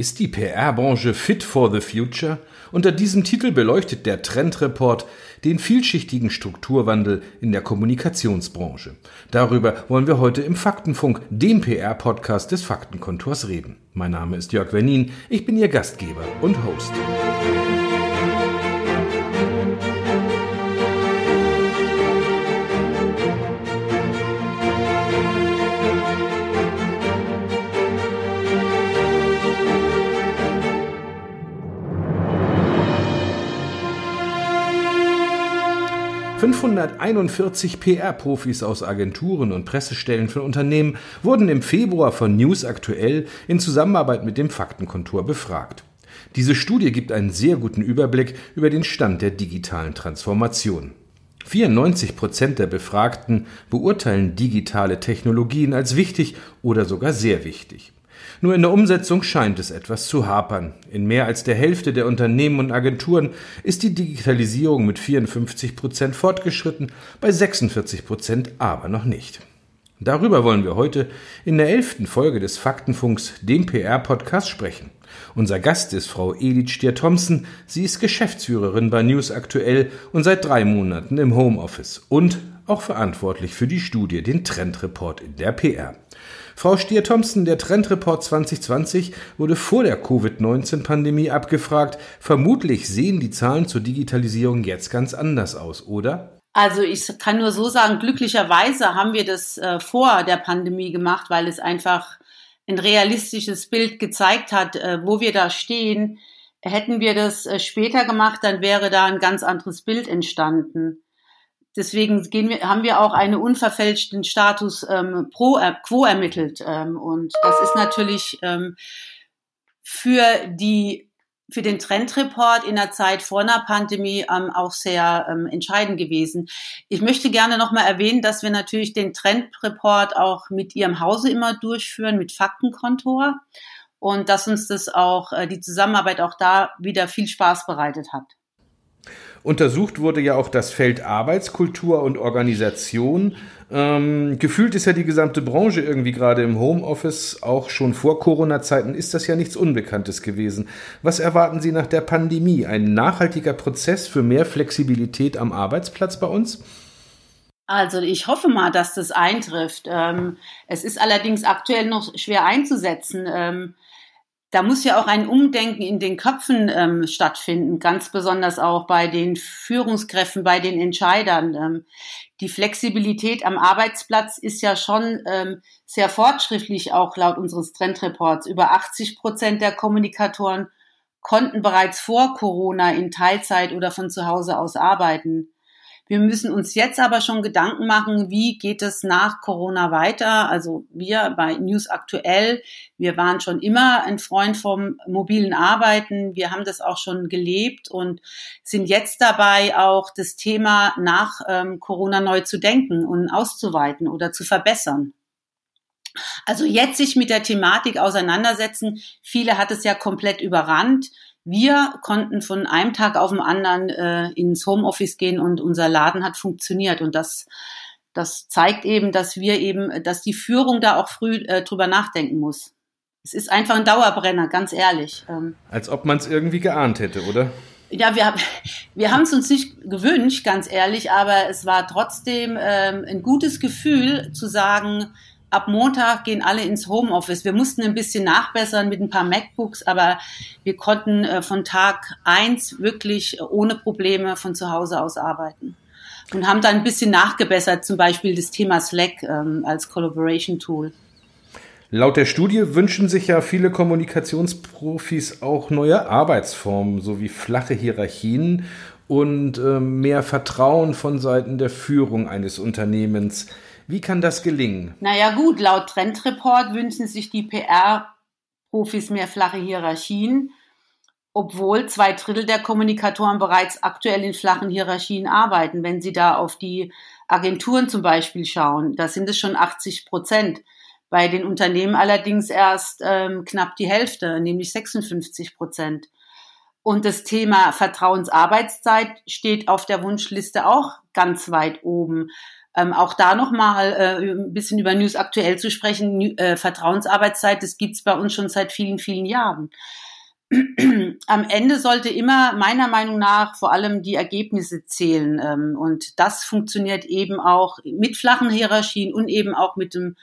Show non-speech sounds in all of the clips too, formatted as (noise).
Ist die PR-Branche fit for the future? Unter diesem Titel beleuchtet der Trendreport den vielschichtigen Strukturwandel in der Kommunikationsbranche. Darüber wollen wir heute im Faktenfunk, dem PR-Podcast des Faktenkontors, reden. Mein Name ist Jörg Wernin, ich bin Ihr Gastgeber und Host. 541 PR-Profis aus Agenturen und Pressestellen von Unternehmen wurden im Februar von News Aktuell in Zusammenarbeit mit dem Faktenkontor befragt. Diese Studie gibt einen sehr guten Überblick über den Stand der digitalen Transformation. 94 Prozent der Befragten beurteilen digitale Technologien als wichtig oder sogar sehr wichtig. Nur in der Umsetzung scheint es etwas zu hapern. In mehr als der Hälfte der Unternehmen und Agenturen ist die Digitalisierung mit 54 Prozent fortgeschritten, bei 46 Prozent aber noch nicht. Darüber wollen wir heute in der elften Folge des Faktenfunks, dem PR-Podcast, sprechen. Unser Gast ist Frau Edith Stier-Thompson. Sie ist Geschäftsführerin bei News Aktuell und seit drei Monaten im Homeoffice und auch verantwortlich für die Studie, den Trendreport in der PR. Frau Stier-Thompson, der Trendreport 2020 wurde vor der Covid-19-Pandemie abgefragt. Vermutlich sehen die Zahlen zur Digitalisierung jetzt ganz anders aus, oder? Also ich kann nur so sagen, glücklicherweise haben wir das äh, vor der Pandemie gemacht, weil es einfach ein realistisches Bild gezeigt hat, äh, wo wir da stehen. Hätten wir das äh, später gemacht, dann wäre da ein ganz anderes Bild entstanden. Deswegen gehen wir, haben wir auch einen unverfälschten Status ähm, pro äh, quo ermittelt. Ähm, und das ist natürlich ähm, für die für den Trendreport in der Zeit vor einer Pandemie ähm, auch sehr ähm, entscheidend gewesen. Ich möchte gerne nochmal erwähnen, dass wir natürlich den Trendreport auch mit Ihrem Hause immer durchführen, mit Faktenkontor und dass uns das auch, äh, die Zusammenarbeit auch da wieder viel Spaß bereitet hat. Untersucht wurde ja auch das Feld Arbeitskultur und Organisation. Ähm, gefühlt ist ja die gesamte Branche irgendwie gerade im Homeoffice, auch schon vor Corona-Zeiten ist das ja nichts Unbekanntes gewesen. Was erwarten Sie nach der Pandemie? Ein nachhaltiger Prozess für mehr Flexibilität am Arbeitsplatz bei uns? Also ich hoffe mal, dass das eintrifft. Ähm, es ist allerdings aktuell noch schwer einzusetzen. Da muss ja auch ein Umdenken in den Köpfen ähm, stattfinden, ganz besonders auch bei den Führungskräften, bei den Entscheidern. Ähm, die Flexibilität am Arbeitsplatz ist ja schon ähm, sehr fortschrittlich, auch laut unseres Trendreports. Über 80 Prozent der Kommunikatoren konnten bereits vor Corona in Teilzeit oder von zu Hause aus arbeiten. Wir müssen uns jetzt aber schon Gedanken machen, wie geht es nach Corona weiter? Also wir bei News Aktuell, wir waren schon immer ein Freund vom mobilen Arbeiten. Wir haben das auch schon gelebt und sind jetzt dabei, auch das Thema nach ähm, Corona neu zu denken und auszuweiten oder zu verbessern. Also jetzt sich mit der Thematik auseinandersetzen. Viele hat es ja komplett überrannt. Wir konnten von einem Tag auf den anderen äh, ins Homeoffice gehen und unser Laden hat funktioniert und das das zeigt eben, dass wir eben, dass die Führung da auch früh äh, drüber nachdenken muss. Es ist einfach ein Dauerbrenner, ganz ehrlich. Ähm, Als ob man es irgendwie geahnt hätte, oder? Ja, wir, wir haben es uns nicht gewünscht, ganz ehrlich, aber es war trotzdem ähm, ein gutes Gefühl zu sagen, ab Montag gehen alle ins Homeoffice. Wir mussten ein bisschen nachbessern mit ein paar MacBooks, aber wir konnten äh, von Tag eins wirklich ohne Probleme von zu Hause aus arbeiten. Und haben dann ein bisschen nachgebessert, zum Beispiel das Thema Slack ähm, als Collaboration Tool. Laut der Studie wünschen sich ja viele Kommunikationsprofis auch neue Arbeitsformen sowie flache Hierarchien und äh, mehr Vertrauen von Seiten der Führung eines Unternehmens. Wie kann das gelingen? Naja gut, laut Trendreport wünschen sich die PR-Profis mehr flache Hierarchien, obwohl zwei Drittel der Kommunikatoren bereits aktuell in flachen Hierarchien arbeiten. Wenn Sie da auf die Agenturen zum Beispiel schauen, da sind es schon 80 Prozent. Bei den Unternehmen allerdings erst ähm, knapp die Hälfte, nämlich 56 Prozent. Und das Thema Vertrauensarbeitszeit steht auf der Wunschliste auch ganz weit oben. Ähm, auch da nochmal äh, ein bisschen über News aktuell zu sprechen. Äh, Vertrauensarbeitszeit, das gibt's bei uns schon seit vielen, vielen Jahren. (clears throat) Am Ende sollte immer meiner Meinung nach vor allem die Ergebnisse zählen. Ähm, und das funktioniert eben auch mit flachen Hierarchien und eben auch mit dem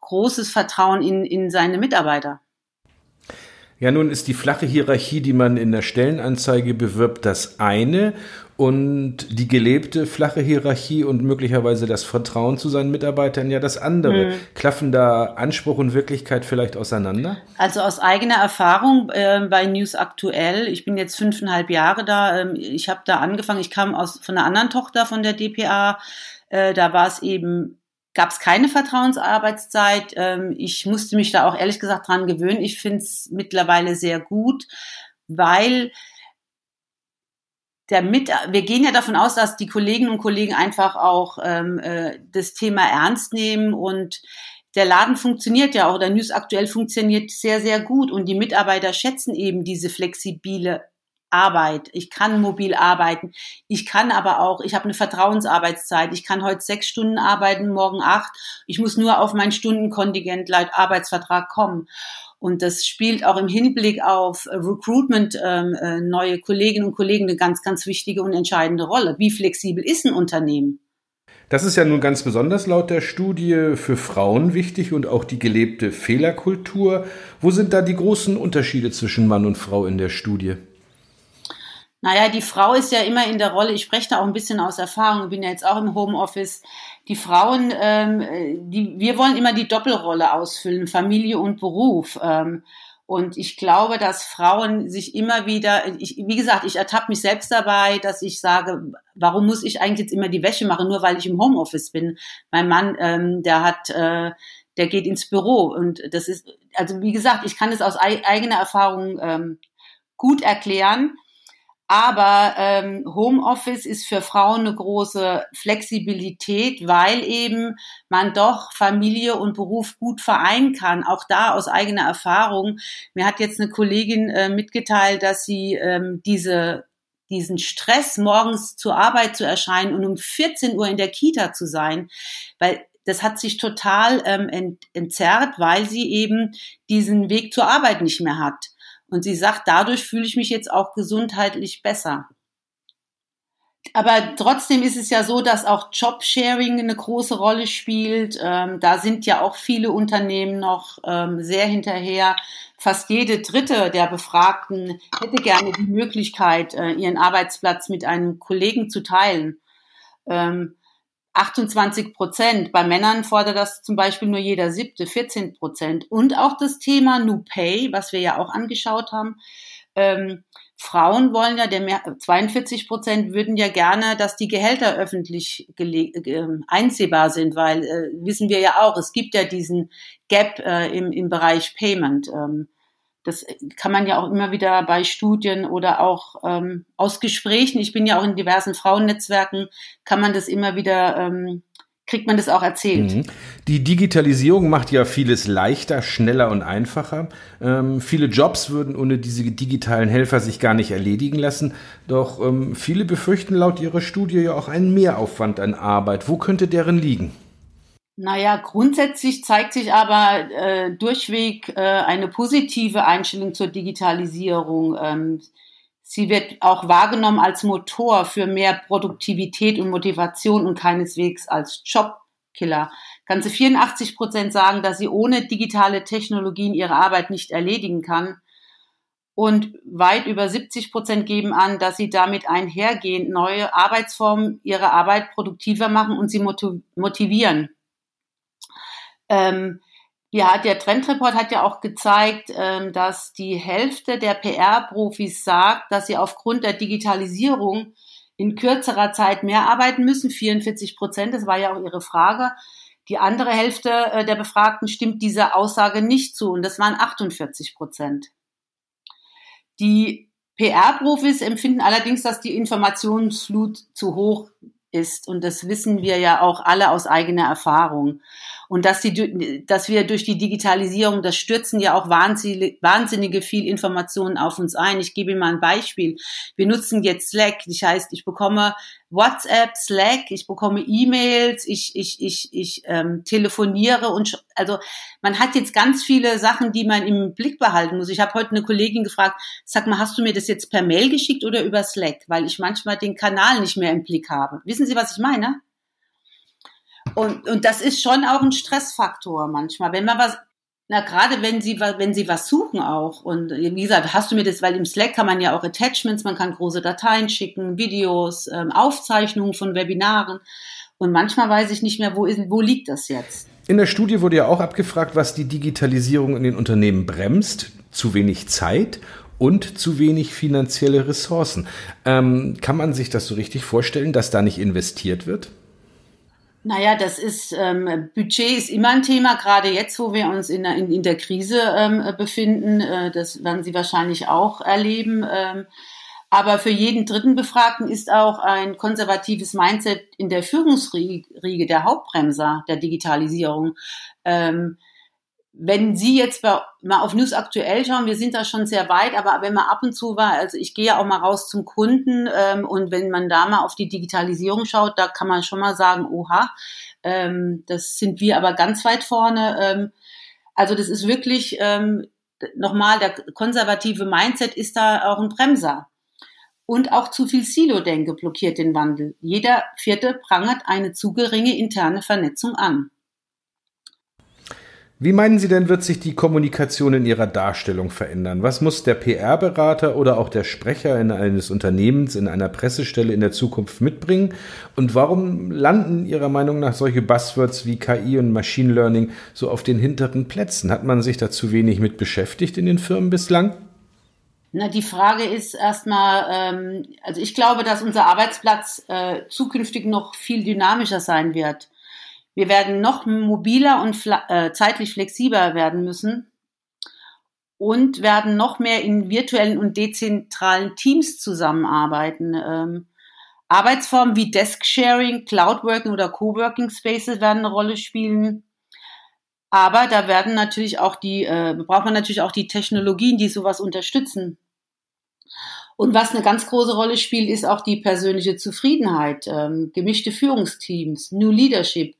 großes Vertrauen in, in seine Mitarbeiter. Ja, nun ist die flache Hierarchie, die man in der Stellenanzeige bewirbt, das eine und die gelebte flache Hierarchie und möglicherweise das Vertrauen zu seinen Mitarbeitern ja das andere. Mhm. Klaffen da Anspruch und Wirklichkeit vielleicht auseinander? Also aus eigener Erfahrung äh, bei News Aktuell, ich bin jetzt fünfeinhalb Jahre da, äh, ich habe da angefangen, ich kam aus von einer anderen Tochter von der DPA, äh, da war es eben gab es keine Vertrauensarbeitszeit. Ähm, ich musste mich da auch ehrlich gesagt dran gewöhnen. Ich finde es mittlerweile sehr gut, weil der mit, wir gehen ja davon aus, dass die Kolleginnen und Kollegen einfach auch ähm, äh, das Thema ernst nehmen und der Laden funktioniert ja auch, der News aktuell funktioniert sehr, sehr gut und die Mitarbeiter schätzen eben diese flexible Arbeit. Ich kann mobil arbeiten. Ich kann aber auch, ich habe eine Vertrauensarbeitszeit. Ich kann heute sechs Stunden arbeiten, morgen acht. Ich muss nur auf mein Stundenkontingent laut Arbeitsvertrag kommen. Und das spielt auch im Hinblick auf Recruitment ähm, äh, neue Kolleginnen und Kollegen eine ganz, ganz wichtige und entscheidende Rolle. Wie flexibel ist ein Unternehmen? Das ist ja nun ganz besonders laut der Studie für Frauen wichtig und auch die gelebte Fehlerkultur. Wo sind da die großen Unterschiede zwischen Mann und Frau in der Studie? Naja, die Frau ist ja immer in der Rolle, ich spreche da auch ein bisschen aus Erfahrung, ich bin ja jetzt auch im Homeoffice. Die Frauen, ähm, die, wir wollen immer die Doppelrolle ausfüllen, Familie und Beruf. Ähm, und ich glaube, dass Frauen sich immer wieder, ich, wie gesagt, ich ertappe mich selbst dabei, dass ich sage, warum muss ich eigentlich jetzt immer die Wäsche machen, nur weil ich im Homeoffice bin? Mein Mann, ähm, der hat, äh, der geht ins Büro und das ist, also wie gesagt, ich kann es aus eigener Erfahrung ähm, gut erklären. Aber ähm, Homeoffice ist für Frauen eine große Flexibilität, weil eben man doch Familie und Beruf gut vereinen kann. Auch da aus eigener Erfahrung. Mir hat jetzt eine Kollegin äh, mitgeteilt, dass sie ähm, diese diesen Stress, morgens zur Arbeit zu erscheinen und um 14 Uhr in der Kita zu sein, weil das hat sich total ähm, ent, entzerrt, weil sie eben diesen Weg zur Arbeit nicht mehr hat. Und sie sagt, dadurch fühle ich mich jetzt auch gesundheitlich besser. Aber trotzdem ist es ja so, dass auch Jobsharing eine große Rolle spielt. Ähm, da sind ja auch viele Unternehmen noch ähm, sehr hinterher. Fast jede dritte der Befragten hätte gerne die Möglichkeit, äh, ihren Arbeitsplatz mit einem Kollegen zu teilen. Ähm, 28 Prozent. Bei Männern fordert das zum Beispiel nur jeder siebte, 14 Prozent. Und auch das Thema New Pay, was wir ja auch angeschaut haben. Ähm, Frauen wollen ja, der mehr, 42 Prozent würden ja gerne, dass die Gehälter öffentlich äh, einsehbar sind, weil äh, wissen wir ja auch, es gibt ja diesen Gap äh, im, im Bereich Payment. Ähm, das kann man ja auch immer wieder bei Studien oder auch ähm, aus Gesprächen, ich bin ja auch in diversen Frauennetzwerken, kann man das immer wieder, ähm, kriegt man das auch erzählt. Mhm. Die Digitalisierung macht ja vieles leichter, schneller und einfacher. Ähm, viele Jobs würden ohne diese digitalen Helfer sich gar nicht erledigen lassen. Doch ähm, viele befürchten laut ihrer Studie ja auch einen Mehraufwand an Arbeit. Wo könnte deren liegen? Naja, grundsätzlich zeigt sich aber äh, durchweg äh, eine positive Einstellung zur Digitalisierung. Ähm, sie wird auch wahrgenommen als Motor für mehr Produktivität und Motivation und keineswegs als Jobkiller. Ganze 84 Prozent sagen, dass sie ohne digitale Technologien ihre Arbeit nicht erledigen kann. Und weit über 70 Prozent geben an, dass sie damit einhergehend neue Arbeitsformen ihre Arbeit produktiver machen und sie motivieren. Ähm, ja, der Trendreport hat ja auch gezeigt, ähm, dass die Hälfte der PR-Profis sagt, dass sie aufgrund der Digitalisierung in kürzerer Zeit mehr arbeiten müssen. 44 Prozent, das war ja auch Ihre Frage. Die andere Hälfte äh, der Befragten stimmt dieser Aussage nicht zu und das waren 48 Prozent. Die PR-Profis empfinden allerdings, dass die Informationsflut zu hoch ist und das wissen wir ja auch alle aus eigener Erfahrung. Und dass, die, dass wir durch die Digitalisierung, das stürzen ja auch wahnsinnige, wahnsinnige viel Informationen auf uns ein. Ich gebe Ihnen mal ein Beispiel. Wir nutzen jetzt Slack. Das heißt, ich bekomme WhatsApp, Slack, ich bekomme E-Mails, ich, ich, ich, ich ähm, telefoniere und also man hat jetzt ganz viele Sachen, die man im Blick behalten muss. Ich habe heute eine Kollegin gefragt, sag mal, hast du mir das jetzt per Mail geschickt oder über Slack? Weil ich manchmal den Kanal nicht mehr im Blick habe. Wissen Sie, was ich meine? Und, und das ist schon auch ein Stressfaktor manchmal. Wenn man was, na, gerade wenn Sie, wenn Sie was suchen auch. Und wie gesagt, hast du mir das, weil im Slack kann man ja auch Attachments, man kann große Dateien schicken, Videos, ähm, Aufzeichnungen von Webinaren. Und manchmal weiß ich nicht mehr, wo, ist, wo liegt das jetzt? In der Studie wurde ja auch abgefragt, was die Digitalisierung in den Unternehmen bremst. Zu wenig Zeit und zu wenig finanzielle Ressourcen. Ähm, kann man sich das so richtig vorstellen, dass da nicht investiert wird? Naja, das ist, ähm, Budget ist immer ein Thema, gerade jetzt, wo wir uns in, in, in der Krise ähm, befinden. Äh, das werden Sie wahrscheinlich auch erleben. Ähm, aber für jeden dritten Befragten ist auch ein konservatives Mindset in der Führungsriege der Hauptbremser der Digitalisierung. Ähm, wenn Sie jetzt mal auf News aktuell schauen, wir sind da schon sehr weit, aber wenn man ab und zu war, also ich gehe ja auch mal raus zum Kunden ähm, und wenn man da mal auf die Digitalisierung schaut, da kann man schon mal sagen, oha, ähm, das sind wir aber ganz weit vorne. Ähm, also das ist wirklich ähm, nochmal, der konservative Mindset ist da auch ein Bremser. Und auch zu viel Silo-Denke blockiert den Wandel. Jeder Vierte prangert eine zu geringe interne Vernetzung an. Wie meinen Sie denn, wird sich die Kommunikation in Ihrer Darstellung verändern? Was muss der PR-Berater oder auch der Sprecher in eines Unternehmens in einer Pressestelle in der Zukunft mitbringen? Und warum landen Ihrer Meinung nach solche Buzzwords wie KI und Machine Learning so auf den hinteren Plätzen? Hat man sich da zu wenig mit beschäftigt in den Firmen bislang? Na, die Frage ist erstmal, ähm, also ich glaube, dass unser Arbeitsplatz äh, zukünftig noch viel dynamischer sein wird. Wir werden noch mobiler und äh, zeitlich flexibler werden müssen und werden noch mehr in virtuellen und dezentralen Teams zusammenarbeiten. Ähm, Arbeitsformen wie Desk-Sharing, Cloud-Working oder Coworking Spaces werden eine Rolle spielen. Aber da werden natürlich auch die, äh, braucht man natürlich auch die Technologien, die sowas unterstützen. Und was eine ganz große Rolle spielt, ist auch die persönliche Zufriedenheit, ähm, gemischte Führungsteams, New Leadership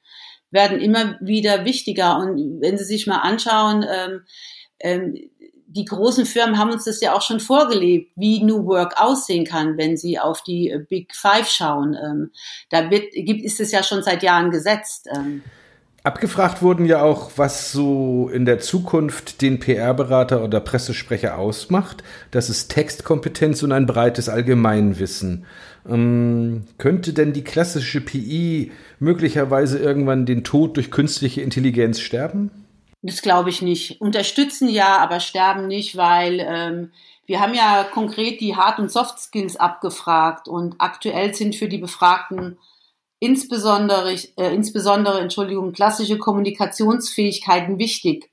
werden immer wieder wichtiger. Und wenn Sie sich mal anschauen, ähm, ähm, die großen Firmen haben uns das ja auch schon vorgelebt, wie New Work aussehen kann, wenn sie auf die äh, Big Five schauen. Ähm, da wird, gibt, ist es ja schon seit Jahren gesetzt. Ähm. Abgefragt wurden ja auch, was so in der Zukunft den PR-Berater oder Pressesprecher ausmacht. Das ist Textkompetenz und ein breites Allgemeinwissen. Ähm, könnte denn die klassische PI möglicherweise irgendwann den Tod durch künstliche Intelligenz sterben? Das glaube ich nicht. Unterstützen ja, aber sterben nicht, weil ähm, wir haben ja konkret die Hard- und Soft-Skills abgefragt und aktuell sind für die Befragten insbesondere, äh, insbesondere, Entschuldigung, klassische Kommunikationsfähigkeiten wichtig,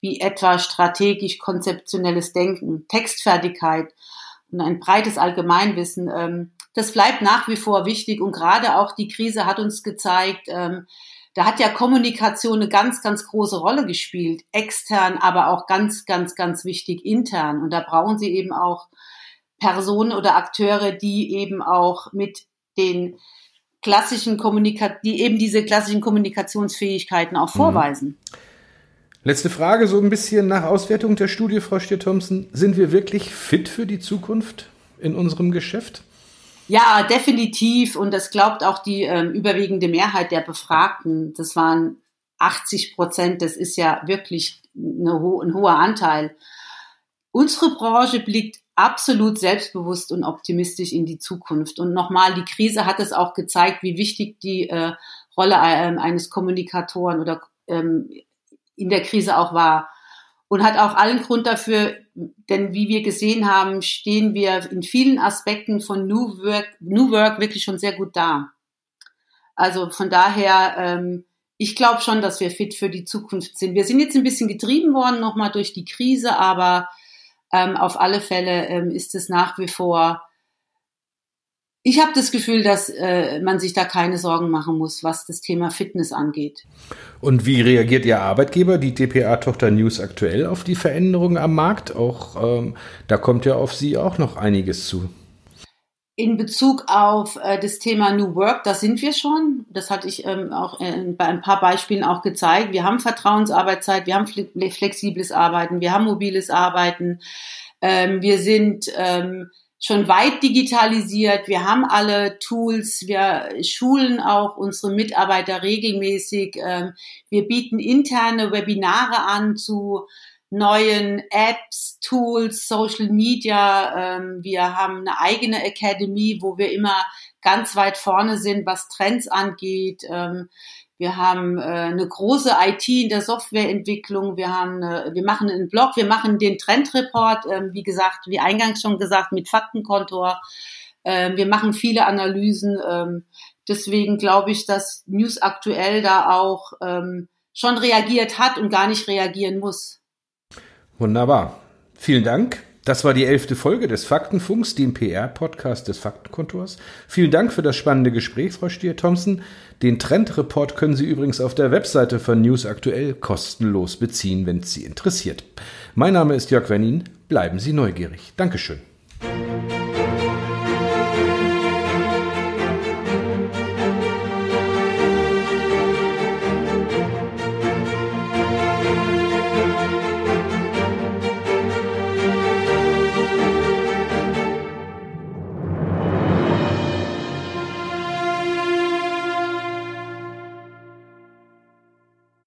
wie etwa strategisch konzeptionelles Denken, Textfertigkeit und ein breites Allgemeinwissen. Ähm, das bleibt nach wie vor wichtig und gerade auch die Krise hat uns gezeigt, ähm, da hat ja Kommunikation eine ganz, ganz große Rolle gespielt, extern, aber auch ganz, ganz, ganz wichtig intern. Und da brauchen Sie eben auch Personen oder Akteure, die eben auch mit den klassischen Kommunika die eben diese klassischen Kommunikationsfähigkeiten auch mhm. Letzte Frage, so ein bisschen nach Auswertung der Studie, Frau Stier-Thompson. Sind wir wirklich fit für die Zukunft in unserem Geschäft? Ja, definitiv. Und das glaubt auch die ähm, überwiegende Mehrheit der Befragten. Das waren 80 Prozent. Das ist ja wirklich ho ein hoher Anteil. Unsere Branche blickt absolut selbstbewusst und optimistisch in die Zukunft. Und nochmal, die Krise hat es auch gezeigt, wie wichtig die äh, Rolle äh, eines Kommunikatoren oder ähm, in der Krise auch war und hat auch allen Grund dafür, denn wie wir gesehen haben, stehen wir in vielen Aspekten von New Work, New Work wirklich schon sehr gut da. Also von daher, ähm, ich glaube schon, dass wir fit für die Zukunft sind. Wir sind jetzt ein bisschen getrieben worden nochmal durch die Krise, aber ähm, auf alle Fälle ähm, ist es nach wie vor ich habe das Gefühl, dass äh, man sich da keine Sorgen machen muss, was das Thema Fitness angeht. Und wie reagiert Ihr Arbeitgeber, die DPA-Tochter News aktuell, auf die Veränderungen am Markt? Auch ähm, da kommt ja auf Sie auch noch einiges zu. in Bezug auf äh, das Thema New Work, da sind wir schon. Das hatte ich ähm, auch äh, bei ein paar Beispielen auch gezeigt. Wir haben Vertrauensarbeitszeit, wir haben flexibles Arbeiten, wir haben mobiles Arbeiten. Ähm, wir sind ähm, schon weit digitalisiert. Wir haben alle Tools. Wir schulen auch unsere Mitarbeiter regelmäßig. Ähm, wir bieten interne Webinare an zu neuen Apps, Tools, Social Media. Ähm, wir haben eine eigene Academy, wo wir immer ganz weit vorne sind, was Trends angeht. Ähm, wir haben äh, eine große IT in der Softwareentwicklung. Wir haben, äh, wir machen einen Blog, wir machen den Trendreport, äh, wie gesagt, wie eingangs schon gesagt, mit Faktenkontor. Äh, wir machen viele Analysen. Äh, deswegen glaube ich, dass News aktuell da auch ähm, schon reagiert hat und gar nicht reagieren muss. Wunderbar. Vielen Dank. Das war die elfte Folge des Faktenfunks, dem PR-Podcast des Faktenkontors. Vielen Dank für das spannende Gespräch, Frau Stier-Thompson. Den Trendreport können Sie übrigens auf der Webseite von News Aktuell kostenlos beziehen, wenn es Sie interessiert. Mein Name ist Jörg Wernin. Bleiben Sie neugierig. Dankeschön.